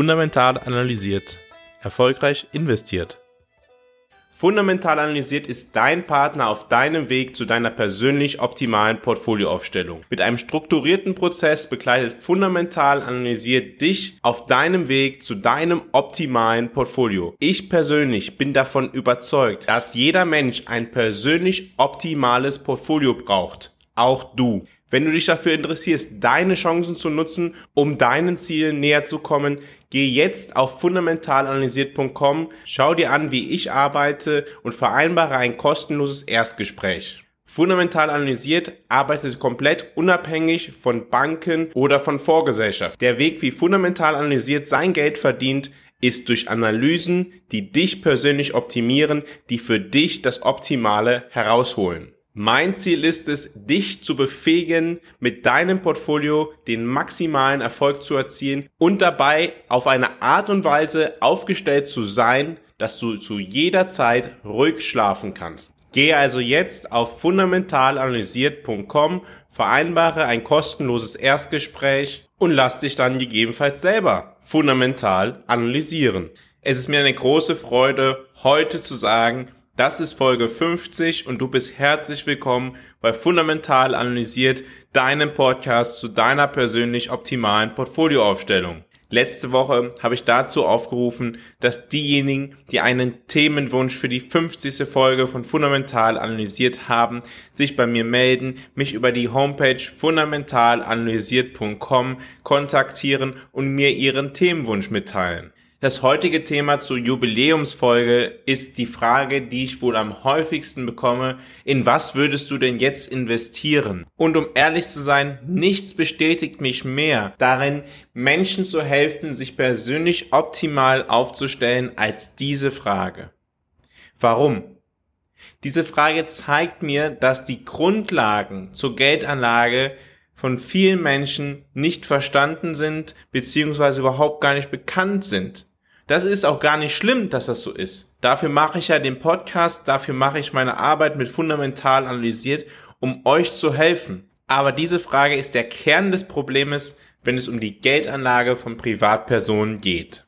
Fundamental analysiert. Erfolgreich investiert. Fundamental analysiert ist dein Partner auf deinem Weg zu deiner persönlich optimalen Portfolioaufstellung. Mit einem strukturierten Prozess begleitet Fundamental analysiert dich auf deinem Weg zu deinem optimalen Portfolio. Ich persönlich bin davon überzeugt, dass jeder Mensch ein persönlich optimales Portfolio braucht. Auch du. Wenn du dich dafür interessierst, deine Chancen zu nutzen, um deinen Zielen näher zu kommen, geh jetzt auf fundamentalanalysiert.com, schau dir an, wie ich arbeite und vereinbare ein kostenloses Erstgespräch. Fundamental analysiert arbeitet komplett unabhängig von Banken oder von Vorgesellschaft. Der Weg, wie fundamental analysiert sein Geld verdient, ist durch Analysen, die dich persönlich optimieren, die für dich das Optimale herausholen. Mein Ziel ist es, dich zu befähigen, mit deinem Portfolio den maximalen Erfolg zu erzielen und dabei auf eine Art und Weise aufgestellt zu sein, dass du zu jeder Zeit ruhig schlafen kannst. Gehe also jetzt auf fundamentalanalysiert.com, vereinbare ein kostenloses Erstgespräch und lass dich dann gegebenenfalls selber fundamental analysieren. Es ist mir eine große Freude, heute zu sagen, das ist Folge 50 und du bist herzlich willkommen bei Fundamental Analysiert, deinem Podcast zu deiner persönlich optimalen Portfolioaufstellung. Letzte Woche habe ich dazu aufgerufen, dass diejenigen, die einen Themenwunsch für die 50. Folge von Fundamental analysiert haben, sich bei mir melden, mich über die Homepage fundamentalanalysiert.com kontaktieren und mir ihren Themenwunsch mitteilen. Das heutige Thema zur Jubiläumsfolge ist die Frage, die ich wohl am häufigsten bekomme, in was würdest du denn jetzt investieren? Und um ehrlich zu sein, nichts bestätigt mich mehr darin, Menschen zu helfen, sich persönlich optimal aufzustellen, als diese Frage. Warum? Diese Frage zeigt mir, dass die Grundlagen zur Geldanlage von vielen Menschen nicht verstanden sind, beziehungsweise überhaupt gar nicht bekannt sind. Das ist auch gar nicht schlimm, dass das so ist. Dafür mache ich ja den Podcast, dafür mache ich meine Arbeit mit fundamental analysiert, um euch zu helfen. Aber diese Frage ist der Kern des Problems, wenn es um die Geldanlage von Privatpersonen geht.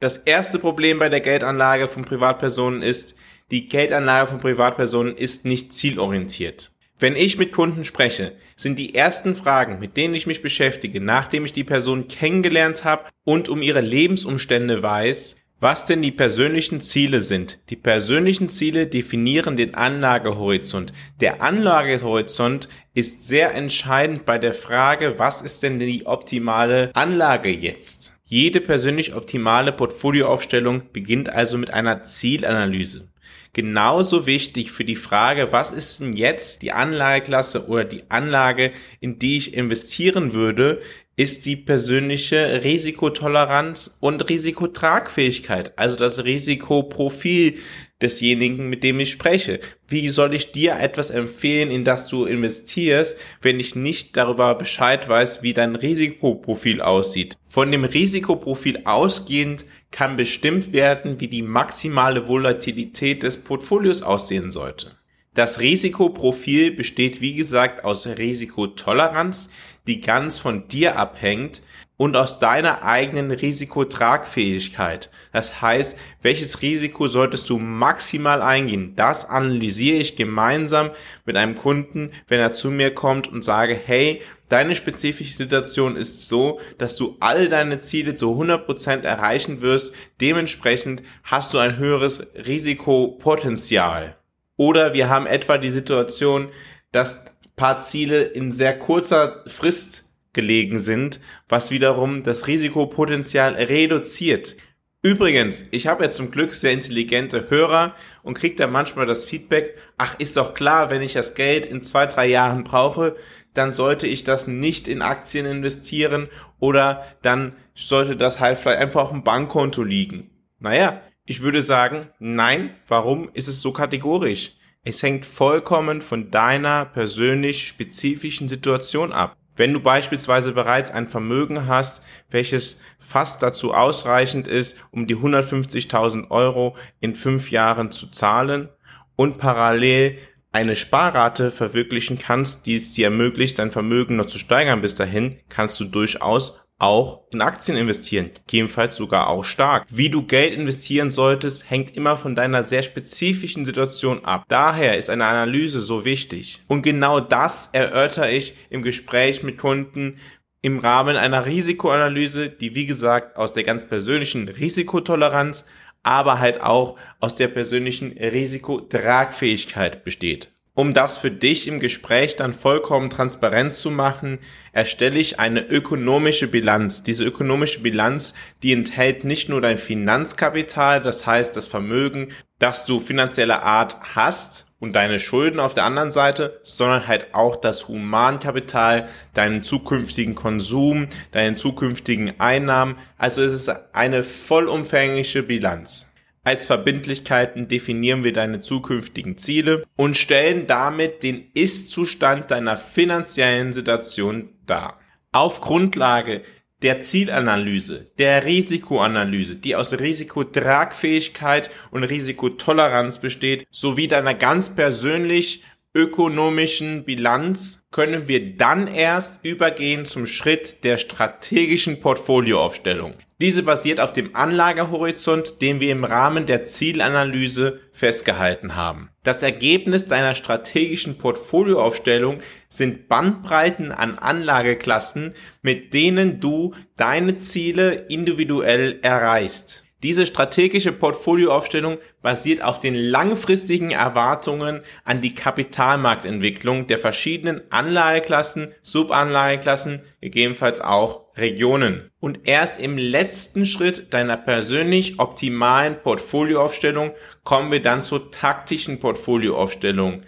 Das erste Problem bei der Geldanlage von Privatpersonen ist, die Geldanlage von Privatpersonen ist nicht zielorientiert. Wenn ich mit Kunden spreche, sind die ersten Fragen, mit denen ich mich beschäftige, nachdem ich die Person kennengelernt habe und um ihre Lebensumstände weiß, was denn die persönlichen Ziele sind. Die persönlichen Ziele definieren den Anlagehorizont. Der Anlagehorizont ist sehr entscheidend bei der Frage, was ist denn die optimale Anlage jetzt? Jede persönlich optimale Portfolioaufstellung beginnt also mit einer Zielanalyse genauso wichtig für die Frage, was ist denn jetzt die Anlageklasse oder die Anlage, in die ich investieren würde, ist die persönliche Risikotoleranz und Risikotragfähigkeit, also das Risikoprofil desjenigen, mit dem ich spreche. Wie soll ich dir etwas empfehlen, in das du investierst, wenn ich nicht darüber Bescheid weiß, wie dein Risikoprofil aussieht? Von dem Risikoprofil ausgehend kann bestimmt werden, wie die maximale Volatilität des Portfolios aussehen sollte. Das Risikoprofil besteht wie gesagt aus Risikotoleranz, die ganz von dir abhängt und aus deiner eigenen Risikotragfähigkeit. Das heißt, welches Risiko solltest du maximal eingehen? Das analysiere ich gemeinsam mit einem Kunden, wenn er zu mir kommt und sage, hey, deine spezifische Situation ist so, dass du all deine Ziele zu 100% erreichen wirst. Dementsprechend hast du ein höheres Risikopotenzial. Oder wir haben etwa die Situation, dass paar Ziele in sehr kurzer Frist gelegen sind, was wiederum das Risikopotenzial reduziert. Übrigens, ich habe ja zum Glück sehr intelligente Hörer und kriege da manchmal das Feedback, ach, ist doch klar, wenn ich das Geld in zwei, drei Jahren brauche, dann sollte ich das nicht in Aktien investieren oder dann sollte das halt vielleicht einfach auf dem Bankkonto liegen. Naja, ich würde sagen, nein, warum ist es so kategorisch? Es hängt vollkommen von deiner persönlich spezifischen Situation ab. Wenn du beispielsweise bereits ein Vermögen hast, welches fast dazu ausreichend ist, um die 150.000 Euro in fünf Jahren zu zahlen und parallel eine Sparrate verwirklichen kannst, die es dir ermöglicht, dein Vermögen noch zu steigern bis dahin, kannst du durchaus auch in Aktien investieren, gegebenenfalls sogar auch stark. Wie du Geld investieren solltest, hängt immer von deiner sehr spezifischen Situation ab. Daher ist eine Analyse so wichtig. Und genau das erörter ich im Gespräch mit Kunden im Rahmen einer Risikoanalyse, die wie gesagt aus der ganz persönlichen Risikotoleranz, aber halt auch aus der persönlichen Risikotragfähigkeit besteht. Um das für dich im Gespräch dann vollkommen transparent zu machen, erstelle ich eine ökonomische Bilanz. Diese ökonomische Bilanz, die enthält nicht nur dein Finanzkapital, das heißt das Vermögen, das du finanzieller Art hast und deine Schulden auf der anderen Seite, sondern halt auch das Humankapital, deinen zukünftigen Konsum, deinen zukünftigen Einnahmen. Also es ist eine vollumfängliche Bilanz. Als Verbindlichkeiten definieren wir deine zukünftigen Ziele und stellen damit den Ist-Zustand deiner finanziellen Situation dar. Auf Grundlage der Zielanalyse, der Risikoanalyse, die aus Risikotragfähigkeit und Risikotoleranz besteht, sowie deiner ganz persönlich ökonomischen Bilanz können wir dann erst übergehen zum Schritt der strategischen Portfolioaufstellung. Diese basiert auf dem Anlagehorizont, den wir im Rahmen der Zielanalyse festgehalten haben. Das Ergebnis deiner strategischen Portfolioaufstellung sind Bandbreiten an Anlageklassen, mit denen du deine Ziele individuell erreichst. Diese strategische Portfolioaufstellung basiert auf den langfristigen Erwartungen an die Kapitalmarktentwicklung der verschiedenen Anlageklassen, Subanlageklassen, gegebenenfalls auch Regionen. Und erst im letzten Schritt deiner persönlich optimalen Portfolioaufstellung kommen wir dann zur taktischen Portfolioaufstellung.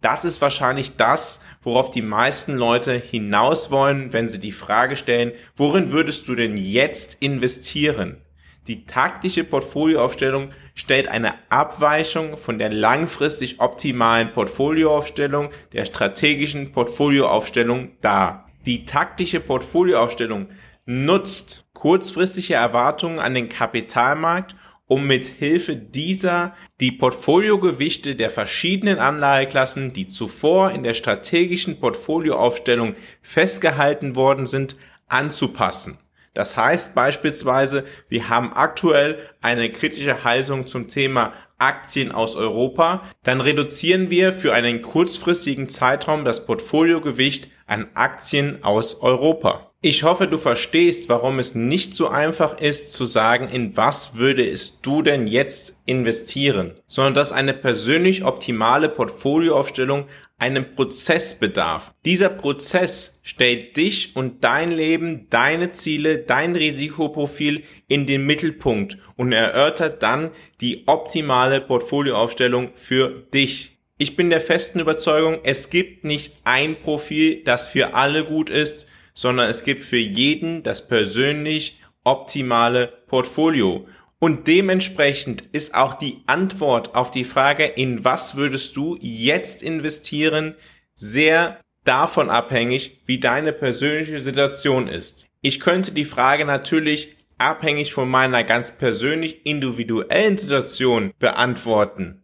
Das ist wahrscheinlich das, worauf die meisten Leute hinaus wollen, wenn sie die Frage stellen, worin würdest du denn jetzt investieren? Die taktische Portfolioaufstellung stellt eine Abweichung von der langfristig optimalen Portfolioaufstellung der strategischen Portfolioaufstellung dar. Die taktische Portfolioaufstellung nutzt kurzfristige Erwartungen an den Kapitalmarkt, um mit Hilfe dieser die Portfoliogewichte der verschiedenen Anlageklassen, die zuvor in der strategischen Portfolioaufstellung festgehalten worden sind, anzupassen. Das heißt beispielsweise, wir haben aktuell eine kritische Haltung zum Thema Aktien aus Europa, dann reduzieren wir für einen kurzfristigen Zeitraum das Portfoliogewicht an Aktien aus Europa. Ich hoffe, du verstehst, warum es nicht so einfach ist zu sagen, in was würdest du denn jetzt investieren, sondern dass eine persönlich optimale Portfolioaufstellung einem Prozess bedarf. Dieser Prozess stellt dich und dein Leben, deine Ziele, dein Risikoprofil in den Mittelpunkt und erörtert dann die optimale Portfolioaufstellung für dich. Ich bin der festen Überzeugung, es gibt nicht ein Profil, das für alle gut ist, sondern es gibt für jeden das persönlich optimale Portfolio. Und dementsprechend ist auch die Antwort auf die Frage, in was würdest du jetzt investieren, sehr davon abhängig, wie deine persönliche Situation ist. Ich könnte die Frage natürlich abhängig von meiner ganz persönlich individuellen Situation beantworten.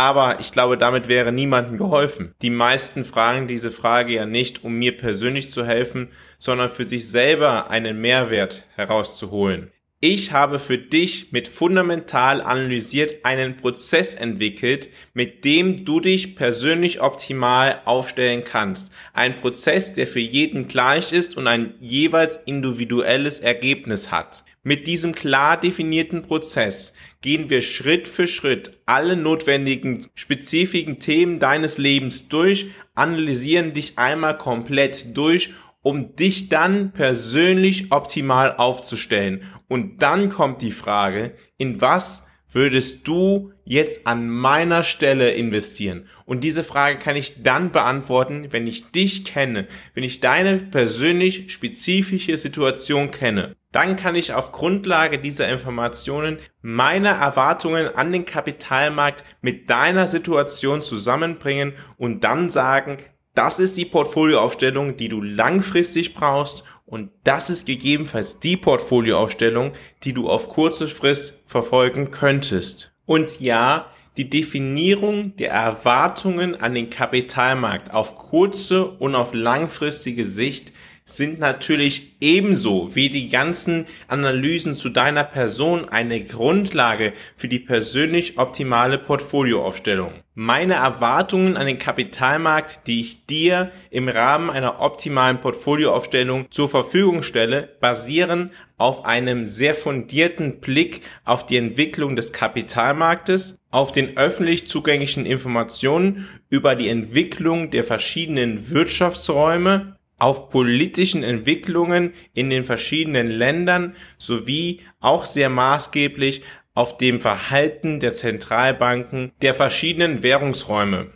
Aber ich glaube, damit wäre niemandem geholfen. Die meisten fragen diese Frage ja nicht, um mir persönlich zu helfen, sondern für sich selber einen Mehrwert herauszuholen. Ich habe für dich mit fundamental analysiert einen Prozess entwickelt, mit dem du dich persönlich optimal aufstellen kannst. Ein Prozess, der für jeden gleich ist und ein jeweils individuelles Ergebnis hat. Mit diesem klar definierten Prozess gehen wir Schritt für Schritt alle notwendigen spezifischen Themen deines Lebens durch, analysieren dich einmal komplett durch, um dich dann persönlich optimal aufzustellen. Und dann kommt die Frage, in was würdest du jetzt an meiner Stelle investieren? Und diese Frage kann ich dann beantworten, wenn ich dich kenne, wenn ich deine persönlich spezifische Situation kenne. Dann kann ich auf Grundlage dieser Informationen meine Erwartungen an den Kapitalmarkt mit deiner Situation zusammenbringen und dann sagen, das ist die Portfolioaufstellung, die du langfristig brauchst und das ist gegebenenfalls die Portfolioaufstellung, die du auf kurze Frist verfolgen könntest. Und ja, die Definierung der Erwartungen an den Kapitalmarkt auf kurze und auf langfristige Sicht sind natürlich ebenso wie die ganzen Analysen zu deiner Person eine Grundlage für die persönlich optimale Portfolioaufstellung. Meine Erwartungen an den Kapitalmarkt, die ich dir im Rahmen einer optimalen Portfolioaufstellung zur Verfügung stelle, basieren auf einem sehr fundierten Blick auf die Entwicklung des Kapitalmarktes, auf den öffentlich zugänglichen Informationen über die Entwicklung der verschiedenen Wirtschaftsräume, auf politischen Entwicklungen in den verschiedenen Ländern sowie auch sehr maßgeblich auf dem Verhalten der Zentralbanken der verschiedenen Währungsräume.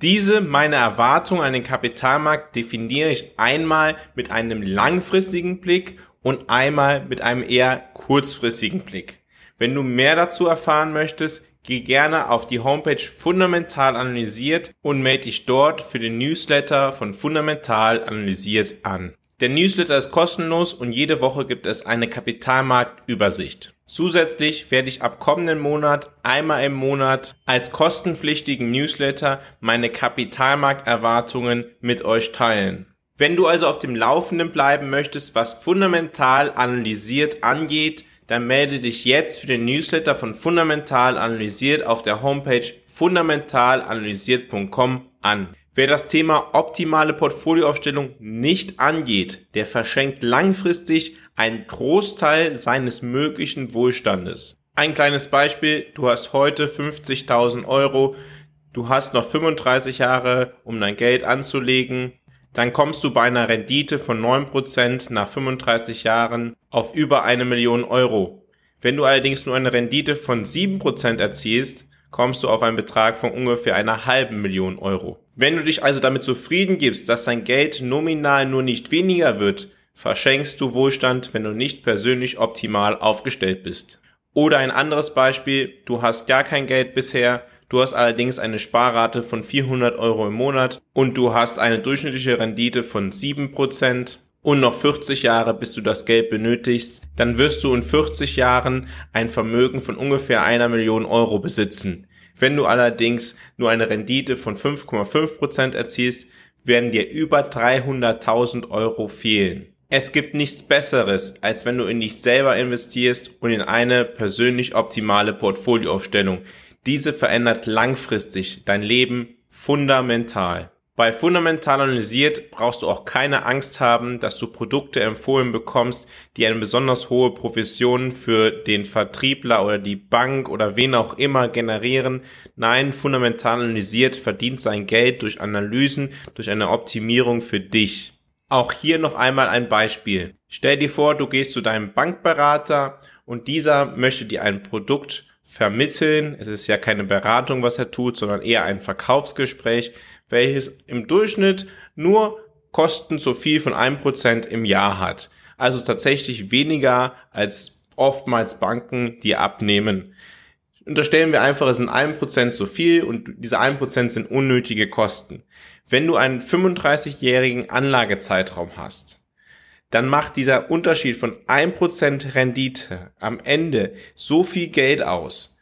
Diese meine Erwartung an den Kapitalmarkt definiere ich einmal mit einem langfristigen Blick und einmal mit einem eher kurzfristigen Blick. Wenn du mehr dazu erfahren möchtest, Geh gerne auf die Homepage Fundamental Analysiert und melde dich dort für den Newsletter von Fundamental Analysiert an. Der Newsletter ist kostenlos und jede Woche gibt es eine Kapitalmarktübersicht. Zusätzlich werde ich ab kommenden Monat einmal im Monat als kostenpflichtigen Newsletter meine Kapitalmarkterwartungen mit euch teilen. Wenn du also auf dem Laufenden bleiben möchtest, was fundamental analysiert angeht, dann melde dich jetzt für den Newsletter von Fundamental Analysiert auf der Homepage fundamentalanalysiert.com an. Wer das Thema optimale Portfolioaufstellung nicht angeht, der verschenkt langfristig einen Großteil seines möglichen Wohlstandes. Ein kleines Beispiel, du hast heute 50.000 Euro, du hast noch 35 Jahre, um dein Geld anzulegen, dann kommst du bei einer Rendite von 9% nach 35 Jahren auf über eine Million Euro. Wenn du allerdings nur eine Rendite von 7% erzielst, kommst du auf einen Betrag von ungefähr einer halben Million Euro. Wenn du dich also damit zufrieden gibst, dass dein Geld nominal nur nicht weniger wird, verschenkst du Wohlstand, wenn du nicht persönlich optimal aufgestellt bist. Oder ein anderes Beispiel, du hast gar kein Geld bisher, Du hast allerdings eine Sparrate von 400 Euro im Monat und du hast eine durchschnittliche Rendite von 7% und noch 40 Jahre, bis du das Geld benötigst, dann wirst du in 40 Jahren ein Vermögen von ungefähr einer Million Euro besitzen. Wenn du allerdings nur eine Rendite von 5,5% erzielst, werden dir über 300.000 Euro fehlen. Es gibt nichts Besseres, als wenn du in dich selber investierst und in eine persönlich optimale Portfolioaufstellung. Diese verändert langfristig dein Leben fundamental. Bei Fundamental Analysiert brauchst du auch keine Angst haben, dass du Produkte empfohlen bekommst, die eine besonders hohe Provision für den Vertriebler oder die Bank oder wen auch immer generieren. Nein, Fundamental Analysiert verdient sein Geld durch Analysen, durch eine Optimierung für dich. Auch hier noch einmal ein Beispiel. Stell dir vor, du gehst zu deinem Bankberater und dieser möchte dir ein Produkt vermitteln. Es ist ja keine Beratung, was er tut, sondern eher ein Verkaufsgespräch, welches im Durchschnitt nur Kosten so viel von einem Prozent im Jahr hat. Also tatsächlich weniger als oftmals Banken, die abnehmen. Unterstellen wir einfach, es sind ein Prozent so viel und diese ein Prozent sind unnötige Kosten. Wenn du einen 35-jährigen Anlagezeitraum hast, dann macht dieser Unterschied von 1% Rendite am Ende so viel Geld aus.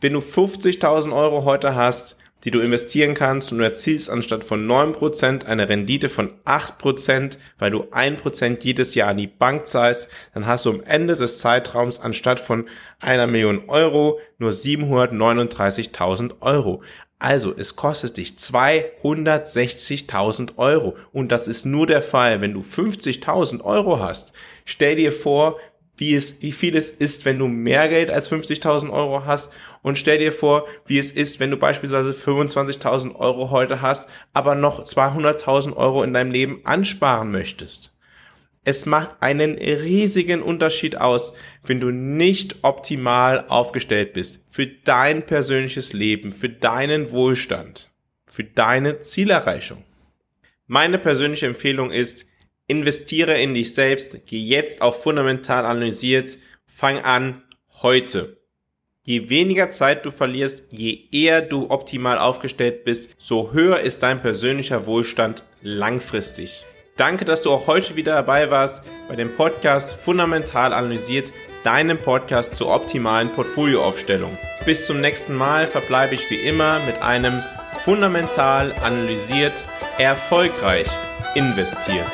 Wenn du 50.000 Euro heute hast, die du investieren kannst und du erzielst anstatt von 9% eine Rendite von 8%, weil du 1% jedes Jahr an die Bank zahlst, dann hast du am Ende des Zeitraums anstatt von einer Million Euro nur 739.000 Euro. Also, es kostet dich 260.000 Euro. Und das ist nur der Fall, wenn du 50.000 Euro hast. Stell dir vor, wie es, wie viel es ist, wenn du mehr Geld als 50.000 Euro hast. Und stell dir vor, wie es ist, wenn du beispielsweise 25.000 Euro heute hast, aber noch 200.000 Euro in deinem Leben ansparen möchtest. Es macht einen riesigen Unterschied aus, wenn du nicht optimal aufgestellt bist für dein persönliches Leben, für deinen Wohlstand, für deine Zielerreichung. Meine persönliche Empfehlung ist, investiere in dich selbst, geh jetzt auf fundamental analysiert, fang an heute. Je weniger Zeit du verlierst, je eher du optimal aufgestellt bist, so höher ist dein persönlicher Wohlstand langfristig. Danke, dass du auch heute wieder dabei warst bei dem Podcast Fundamental analysiert, deinem Podcast zur optimalen Portfolioaufstellung. Bis zum nächsten Mal verbleibe ich wie immer mit einem fundamental analysiert, erfolgreich investiert.